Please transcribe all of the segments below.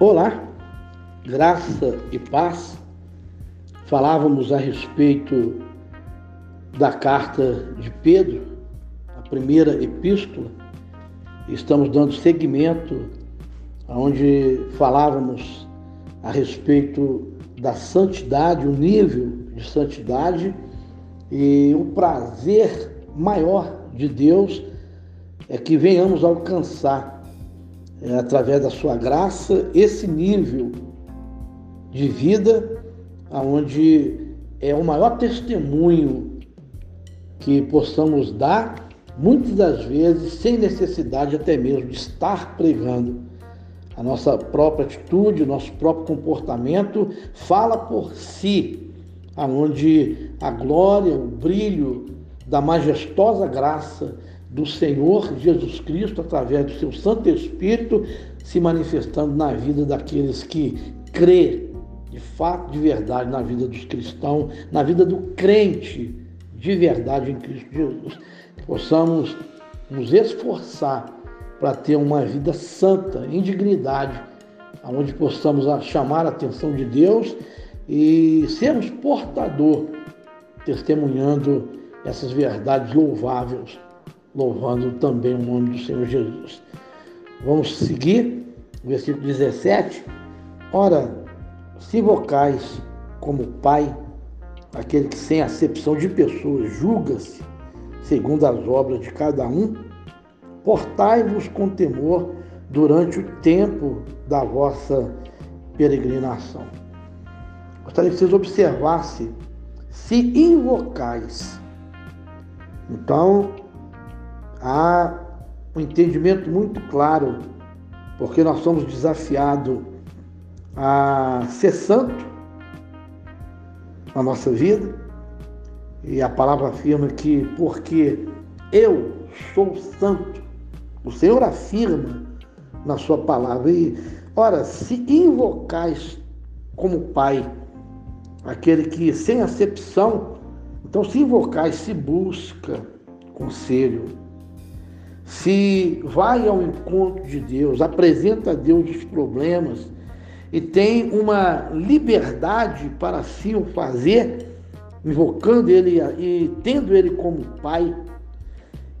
Olá, graça e paz. Falávamos a respeito da carta de Pedro, a primeira epístola. Estamos dando seguimento aonde falávamos a respeito da santidade, o nível de santidade e o prazer maior de Deus é que venhamos alcançar é, através da sua graça, esse nível de vida, aonde é o maior testemunho que possamos dar, muitas das vezes sem necessidade até mesmo de estar pregando. A nossa própria atitude, o nosso próprio comportamento fala por si, aonde a glória, o brilho da majestosa graça do Senhor Jesus Cristo, através do seu Santo Espírito, se manifestando na vida daqueles que crê de fato, de verdade, na vida dos cristãos, na vida do crente de verdade em Cristo Jesus. Que possamos nos esforçar para ter uma vida santa, em dignidade, onde possamos chamar a atenção de Deus e sermos portador, testemunhando essas verdades louváveis louvando também o nome do Senhor Jesus. Vamos seguir, versículo 17. Ora, se vocais como Pai, aquele que sem acepção de pessoas julga-se segundo as obras de cada um, portai-vos com temor durante o tempo da vossa peregrinação. Gostaria que vocês observassem se invocais. Então, há um entendimento muito claro, porque nós somos desafiados a ser santo na nossa vida, e a palavra afirma que porque eu sou santo, o Senhor afirma na sua palavra. E, ora, se invocais como Pai, aquele que sem acepção, então se invocais, se busca conselho, se vai ao encontro de Deus, apresenta a Deus os problemas e tem uma liberdade para assim o fazer, invocando Ele e tendo Ele como Pai,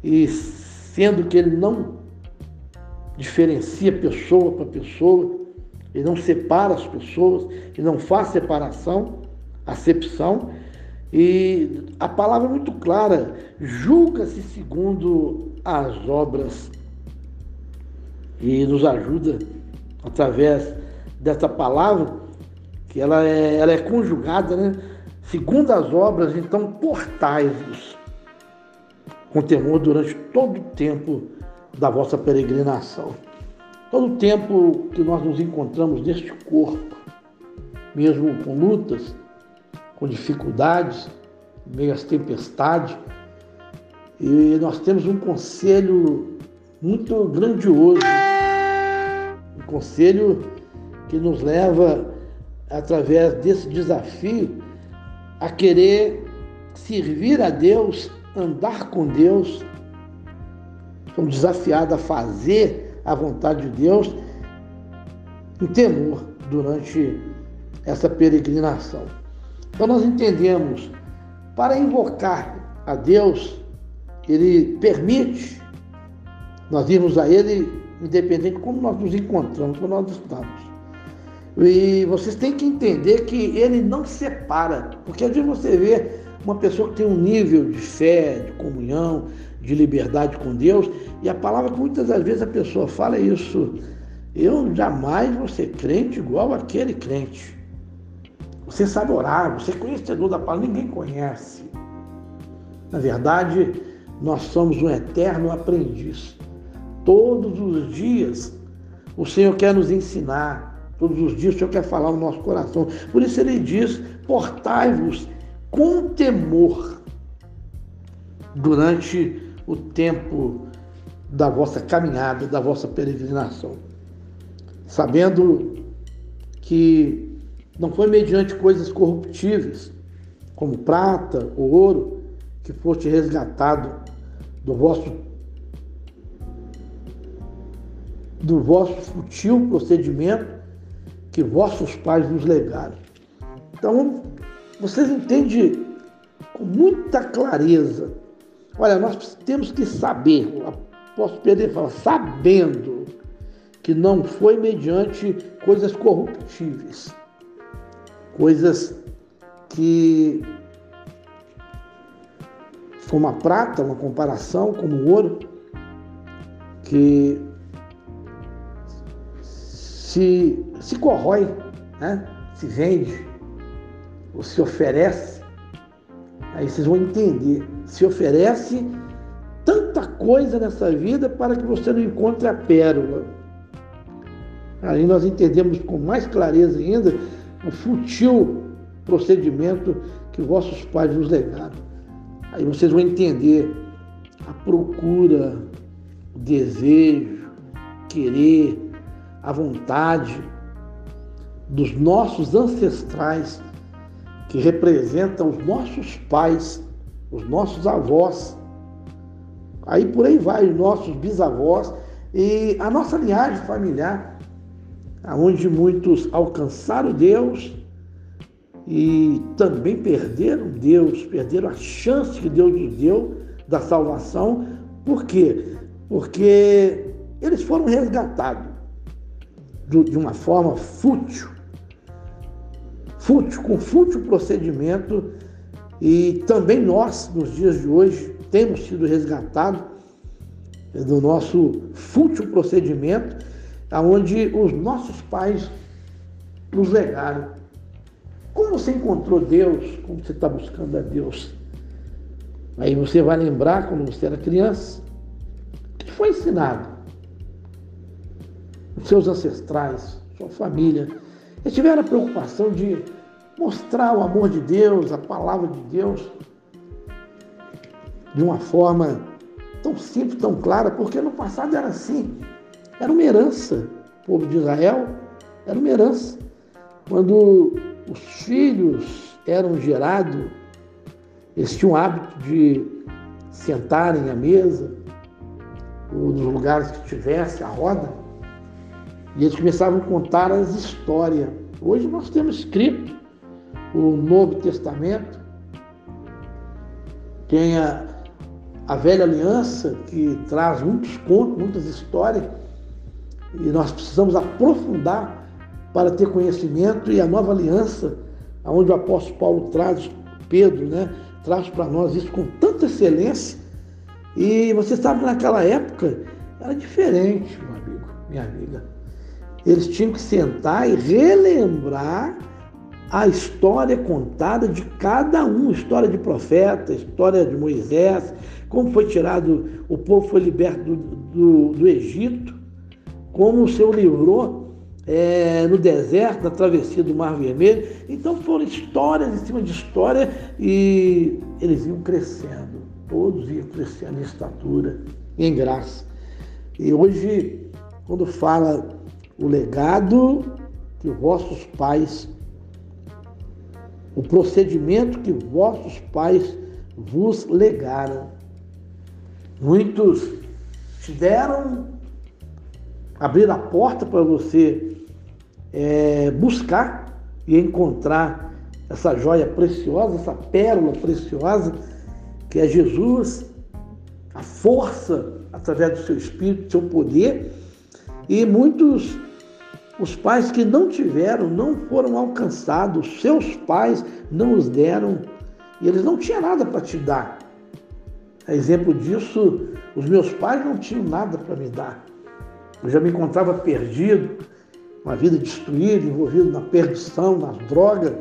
e sendo que Ele não diferencia pessoa para pessoa, Ele não separa as pessoas, Ele não faz separação, acepção, e a palavra é muito clara: julga-se segundo as obras. E nos ajuda através dessa palavra, que ela é, ela é conjugada, né? Segundo as obras, então portai-vos com temor durante todo o tempo da vossa peregrinação. Todo o tempo que nós nos encontramos neste corpo, mesmo com lutas, com dificuldades, meio às tempestades. E nós temos um conselho muito grandioso, um conselho que nos leva, através desse desafio, a querer servir a Deus, andar com Deus. Somos desafiados a fazer a vontade de Deus em temor durante essa peregrinação. Então nós entendemos, para invocar a Deus, Ele permite nós irmos a Ele, independente de como nós nos encontramos, como nós estamos. E vocês têm que entender que Ele não separa, porque às vezes você vê uma pessoa que tem um nível de fé, de comunhão, de liberdade com Deus, e a palavra que muitas das vezes a pessoa fala é isso. Eu jamais vou ser crente igual aquele crente. Você sabe orar, você é conhecedor da palavra, ninguém conhece. Na verdade, nós somos um eterno aprendiz. Todos os dias o Senhor quer nos ensinar, todos os dias o Senhor quer falar no nosso coração. Por isso ele diz: portai-vos com temor durante o tempo da vossa caminhada, da vossa peregrinação, sabendo que não foi mediante coisas corruptíveis, como prata ou ouro, que foste resgatado do vosso do vosso futil procedimento que vossos pais nos legaram. Então, vocês entendem com muita clareza. Olha, nós temos que saber, o apóstolo Pedro fala, sabendo que não foi mediante coisas corruptíveis, coisas que, como a prata, uma comparação, como o ouro, que se, se corrói, né? se vende, ou se oferece, aí vocês vão entender. Se oferece tanta coisa nessa vida para que você não encontre a pérola. Aí nós entendemos com mais clareza ainda o futil procedimento que vossos pais nos legaram. Aí vocês vão entender a procura, o desejo, querer, a vontade dos nossos ancestrais, que representam os nossos pais, os nossos avós. Aí por aí vai, os nossos bisavós e a nossa linhagem familiar, onde muitos alcançaram Deus e também perderam Deus, perderam a chance que Deus nos deu da salvação. Por quê? Porque eles foram resgatados de uma forma fútil, fútil, com fútil procedimento, e também nós, nos dias de hoje, temos sido resgatados do nosso fútil procedimento, aonde os nossos pais nos legaram. Como você encontrou Deus? Como você está buscando a Deus? Aí você vai lembrar quando você era criança, que foi ensinado seus ancestrais, sua família, eles tiveram a preocupação de mostrar o amor de Deus, a palavra de Deus, de uma forma tão simples, tão clara, porque no passado era assim. Era uma herança. O povo de Israel era uma herança. Quando os filhos eram gerados, eles tinham o hábito de sentarem à mesa, ou nos lugares que tivesse a roda, e eles começavam a contar as histórias. Hoje nós temos escrito o Novo Testamento, tem a, a Velha Aliança, que traz muitos contos, muitas histórias, e nós precisamos aprofundar para ter conhecimento, e a Nova Aliança, onde o apóstolo Paulo traz, Pedro, né, traz para nós isso com tanta excelência. E você sabe que naquela época era diferente, meu amigo, minha amiga eles tinham que sentar e relembrar a história contada de cada um, história de profeta, história de Moisés, como foi tirado, o povo foi liberto do, do, do Egito, como o Senhor livrou é, no deserto, na travessia do Mar Vermelho. Então foram histórias em cima de história e eles iam crescendo, todos iam crescendo em estatura, em graça. E hoje, quando fala o legado que vossos pais, o procedimento que vossos pais vos legaram. Muitos te deram, abrir a porta para você é, buscar e encontrar essa joia preciosa, essa pérola preciosa que é Jesus, a força através do seu espírito, do seu poder. E muitos os pais que não tiveram não foram alcançados, seus pais não os deram e eles não tinham nada para te dar. A exemplo disso, os meus pais não tinham nada para me dar. Eu já me encontrava perdido, uma vida destruída, envolvido na perdição, nas drogas,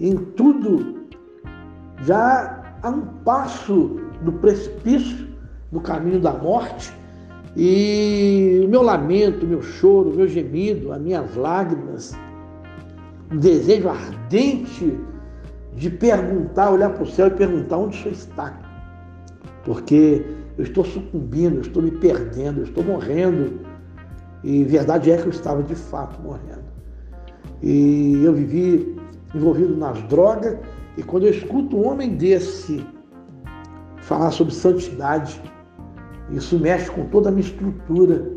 em tudo, já a um passo do precipício, do caminho da morte. E o meu lamento, o meu choro, o meu gemido, as minhas lágrimas, o desejo ardente de perguntar, olhar para o céu e perguntar onde o Senhor está. Porque eu estou sucumbindo, eu estou me perdendo, eu estou morrendo. E verdade é que eu estava de fato morrendo. E eu vivi envolvido nas drogas, e quando eu escuto um homem desse falar sobre santidade, isso mexe com toda a minha estrutura,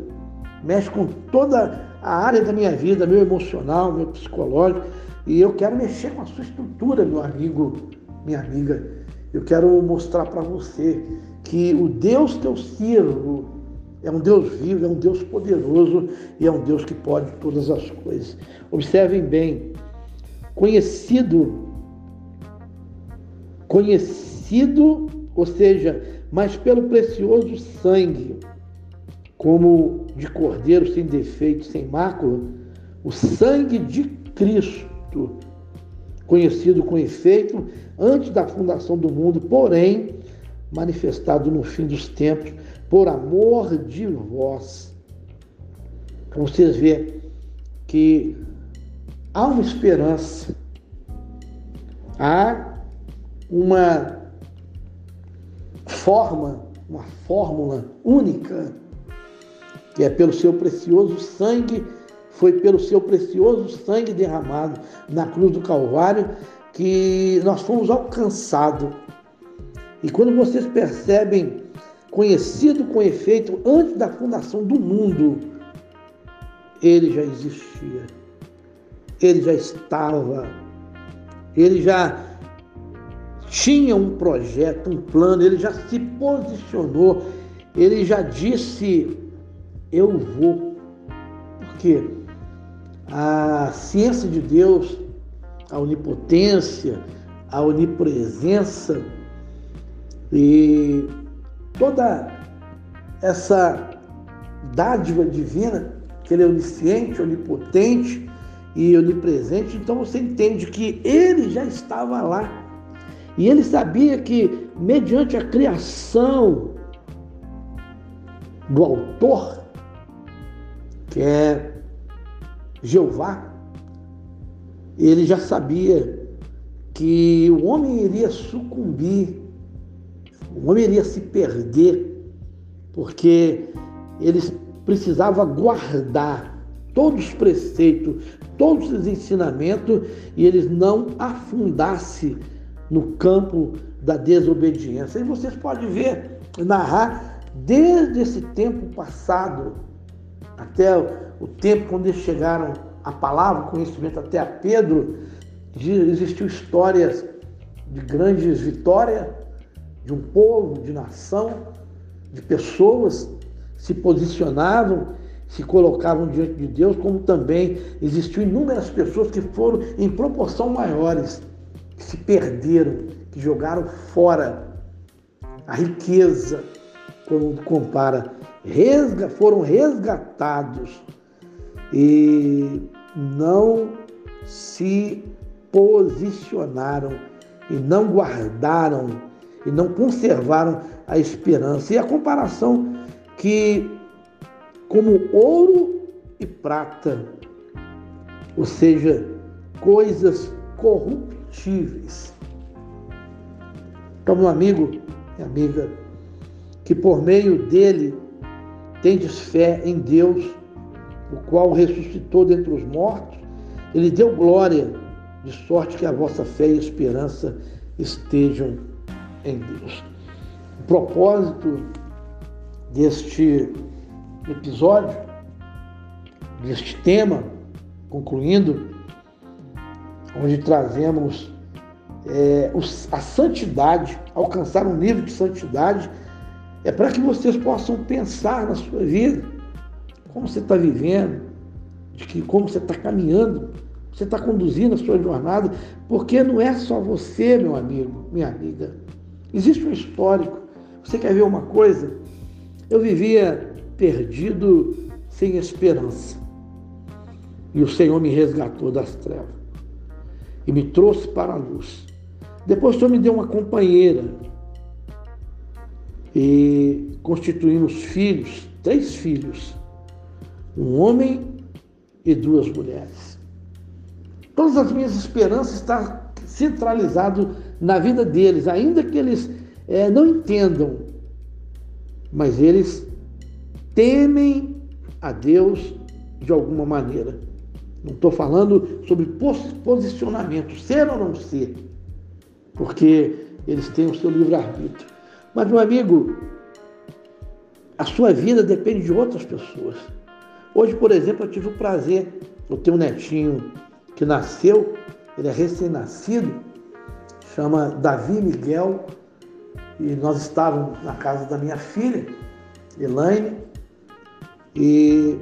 mexe com toda a área da minha vida, meu emocional, meu psicológico, e eu quero mexer com a sua estrutura, meu amigo, minha amiga. Eu quero mostrar para você que o Deus que eu sirvo é um Deus vivo, é um Deus poderoso e é um Deus que pode todas as coisas. Observem bem, conhecido, conhecido, ou seja, mas pelo precioso sangue, como de cordeiro sem defeito, sem mácula, o sangue de Cristo, conhecido com efeito antes da fundação do mundo, porém manifestado no fim dos tempos por amor de vós. Então vocês vê que há uma esperança, há uma forma, uma fórmula única, que é pelo seu precioso sangue, foi pelo seu precioso sangue derramado na cruz do Calvário que nós fomos alcançados. E quando vocês percebem conhecido com efeito antes da fundação do mundo, ele já existia, ele já estava, ele já tinha um projeto, um plano, ele já se posicionou, ele já disse: Eu vou. Porque a ciência de Deus, a onipotência, a onipresença e toda essa dádiva divina, que ele é onisciente, onipotente e onipresente, então você entende que ele já estava lá. E ele sabia que, mediante a criação do autor, que é Jeová, ele já sabia que o homem iria sucumbir o homem iria se perder, porque eles precisavam guardar todos os preceitos, todos os ensinamentos, e eles não afundassem no campo da desobediência. E vocês podem ver, narrar, desde esse tempo passado, até o tempo quando eles chegaram à palavra, o conhecimento, até a Pedro, existiu histórias de grandes vitórias, de um povo, de nação, de pessoas se posicionavam, se colocavam diante de Deus, como também existiu inúmeras pessoas que foram em proporção maiores, que se perderam, que jogaram fora a riqueza, quando compara, resga, foram resgatados e não se posicionaram e não guardaram e não conservaram a esperança. E a comparação que, como ouro e prata, ou seja, coisas corruptíveis. Então, meu amigo e amiga, que por meio dele tendes fé em Deus, o qual ressuscitou dentre os mortos, ele deu glória, de sorte que a vossa fé e esperança estejam em Deus. O propósito deste episódio, deste tema, concluindo, onde trazemos é, a santidade, alcançar um nível de santidade, é para que vocês possam pensar na sua vida, como você está vivendo, de que como você está caminhando, você está conduzindo a sua jornada, porque não é só você, meu amigo, minha amiga. Existe um histórico. Você quer ver uma coisa? Eu vivia perdido, sem esperança. E o Senhor me resgatou das trevas e me trouxe para a luz. Depois o Senhor me deu uma companheira e constituímos filhos, três filhos, um homem e duas mulheres. Todas as minhas esperanças estão centralizadas na vida deles, ainda que eles é, não entendam, mas eles temem a Deus de alguma maneira. Não estou falando sobre posicionamento, ser ou não ser, porque eles têm o seu livre-arbítrio. Mas, meu amigo, a sua vida depende de outras pessoas. Hoje, por exemplo, eu tive o prazer, eu tenho um netinho que nasceu, ele é recém-nascido, chama Davi Miguel, e nós estávamos na casa da minha filha, Elaine, e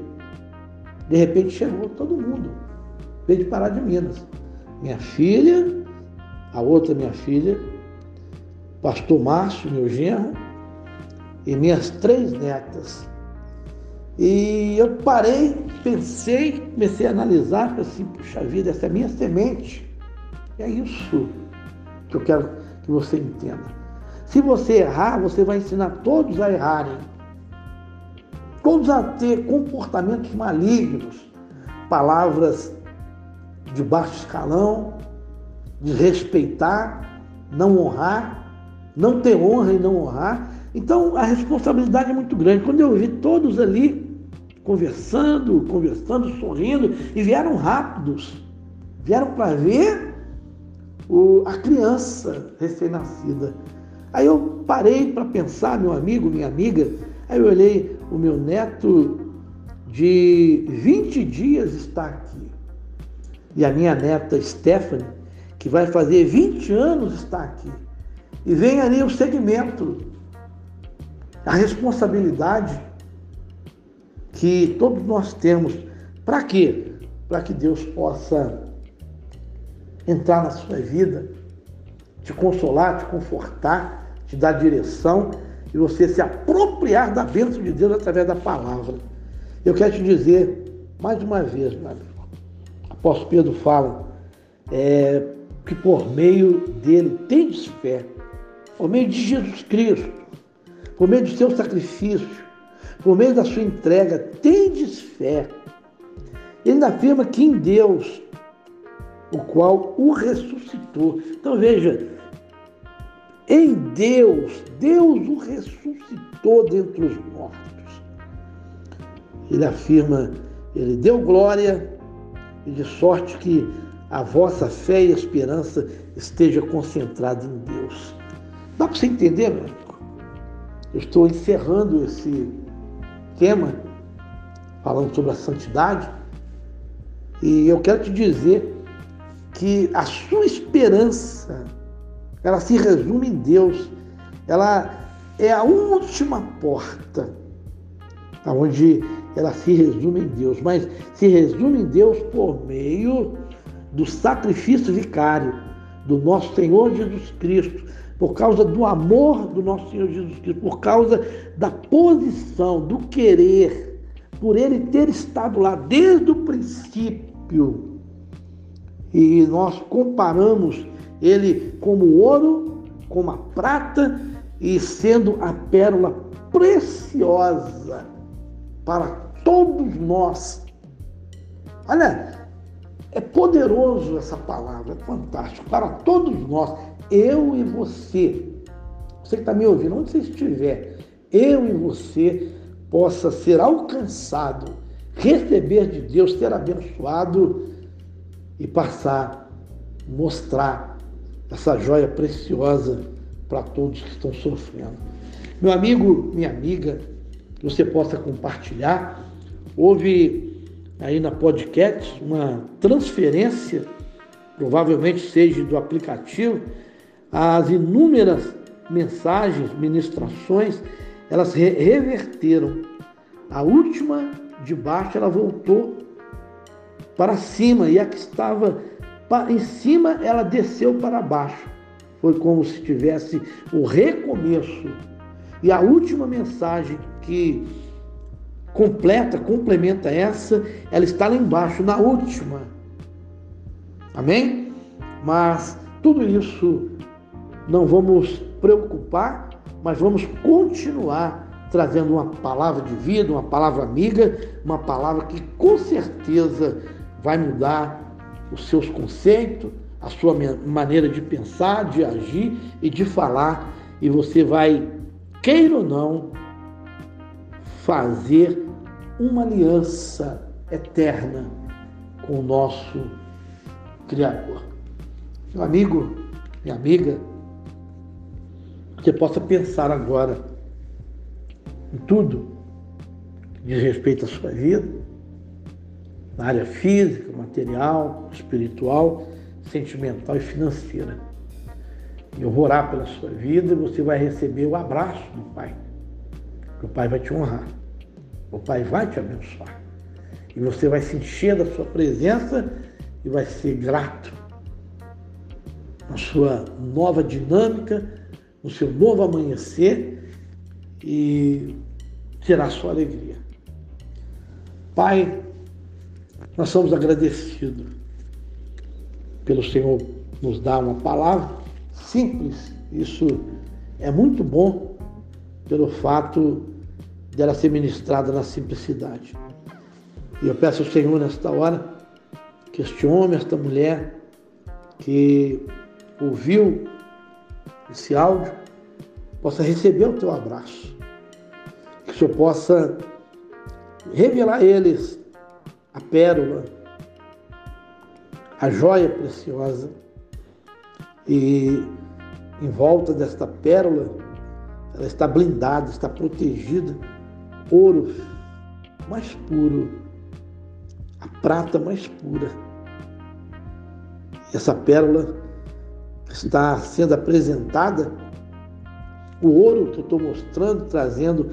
de repente chegou todo mundo, veio de Pará de Minas. Minha filha, a outra minha filha, pastor Márcio, meu genro, e minhas três netas. E eu parei, pensei, comecei a analisar, falei assim, puxa vida, essa é a minha semente. É isso que eu quero que você entenda. Se você errar, você vai ensinar todos a errarem. Todos a ter comportamentos malignos, palavras de baixo escalão, desrespeitar, não honrar, não ter honra e não honrar. Então a responsabilidade é muito grande. Quando eu vi todos ali conversando, conversando, sorrindo, e vieram rápidos, vieram para ver o, a criança recém-nascida. Aí eu parei para pensar, meu amigo, minha amiga, aí eu olhei, o meu neto de 20 dias está aqui. E a minha neta Stephanie, que vai fazer 20 anos, está aqui. E vem ali o segmento, a responsabilidade que todos nós temos. Para quê? Para que Deus possa entrar na sua vida, te consolar, te confortar, te dar direção e você se apropriar da bênção de Deus através da palavra. Eu quero te dizer, mais uma vez, meu amigo, apóstolo Pedro fala é, que por meio dele tendes fé, por meio de Jesus Cristo, por meio do seu sacrifício, por meio da sua entrega, tendes fé. Ele afirma que em Deus, o qual o ressuscitou. Então veja, em Deus, Deus o ressuscitou dentre os mortos. Ele afirma, ele deu glória e de sorte que a vossa fé e esperança esteja concentrada em Deus. Dá para você entender, meu amigo? Eu estou encerrando esse tema, falando sobre a santidade, e eu quero te dizer que a sua esperança ela se resume em Deus. Ela é a última porta onde ela se resume em Deus, mas se resume em Deus por meio do sacrifício vicário do nosso Senhor Jesus Cristo, por causa do amor do nosso Senhor Jesus Cristo, por causa da posição, do querer, por ele ter estado lá desde o princípio. E nós comparamos ele como ouro, como a prata e sendo a pérola preciosa para todos nós. Olha, é poderoso essa palavra, é fantástico. Para todos nós, eu e você, você que está me ouvindo, onde você estiver, eu e você possa ser alcançado, receber de Deus, ser abençoado e passar, mostrar essa joia preciosa para todos que estão sofrendo. Meu amigo, minha amiga, que você possa compartilhar. Houve aí na podcast uma transferência, provavelmente seja do aplicativo, as inúmeras mensagens, ministrações, elas re reverteram. A última de baixo ela voltou para cima e a que estava em cima ela desceu para baixo. Foi como se tivesse o recomeço. E a última mensagem que completa, complementa essa, ela está lá embaixo, na última. Amém? Mas tudo isso não vamos preocupar, mas vamos continuar trazendo uma palavra de vida, uma palavra amiga, uma palavra que com certeza vai mudar os seus conceitos, a sua maneira de pensar, de agir e de falar, e você vai, queira ou não, fazer uma aliança eterna com o nosso Criador. Meu amigo, minha amiga, você possa pensar agora em tudo que diz respeito à sua vida, na área física, material, espiritual, sentimental e financeira. Eu vou orar pela sua vida e você vai receber o abraço do Pai. O Pai vai te honrar. O Pai vai te abençoar. E você vai se encher da sua presença e vai ser grato na sua nova dinâmica, no seu novo amanhecer e terá sua alegria. Pai, nós somos agradecidos pelo Senhor nos dar uma palavra simples. Isso é muito bom pelo fato dela ser ministrada na simplicidade. E eu peço ao Senhor nesta hora que este homem, esta mulher que ouviu esse áudio, possa receber o teu abraço. Que o Senhor possa revelar a eles a pérola, a joia preciosa e em volta desta pérola ela está blindada, está protegida, ouro mais puro, a prata mais pura. Essa pérola está sendo apresentada, o ouro que eu estou mostrando, trazendo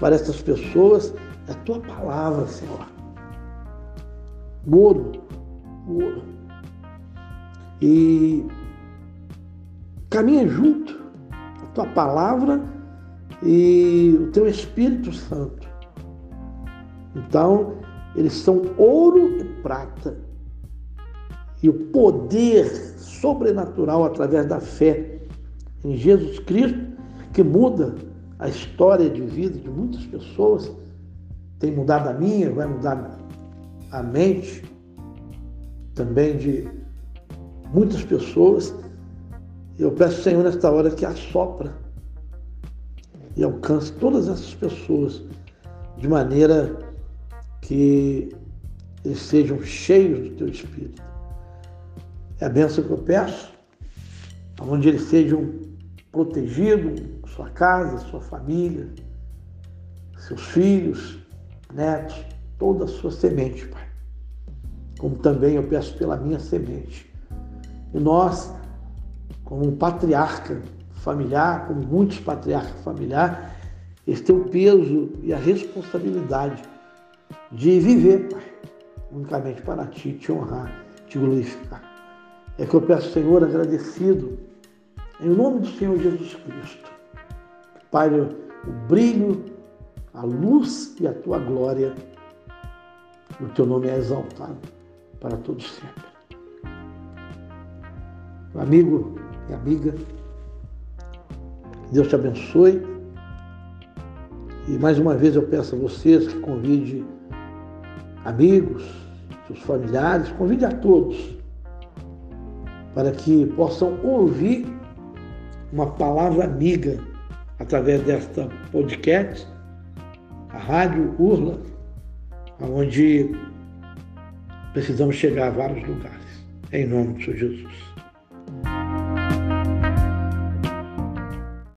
para essas pessoas, é a tua palavra, Senhor. O ouro, o ouro. E caminha junto a tua palavra e o teu Espírito Santo. Então, eles são ouro e prata. E o poder sobrenatural através da fé em Jesus Cristo, que muda a história de vida de muitas pessoas, tem mudado a minha, vai mudar a mente também de muitas pessoas. Eu peço, Senhor, nesta hora que assopra e alcance todas essas pessoas de maneira que eles sejam cheios do teu Espírito. É a bênção que eu peço, onde eles sejam protegidos, sua casa, sua família, seus filhos, netos, toda a sua semente, Pai. Como também eu peço pela minha semente. E nós, como um patriarca familiar, como muitos patriarcas familiares, eles têm o peso e a responsabilidade de viver, Pai, unicamente para Ti, te honrar, te glorificar. É que eu peço, Senhor, agradecido, em nome do Senhor Jesus Cristo. Pai, o brilho, a luz e a Tua glória, o Teu nome é exaltado para todos sempre. Amigo e amiga, Deus te abençoe. E mais uma vez eu peço a vocês que convide amigos, seus familiares, convide a todos para que possam ouvir uma palavra amiga através desta podcast, a Rádio Urla, onde precisamos chegar a vários lugares. Em nome de Jesus.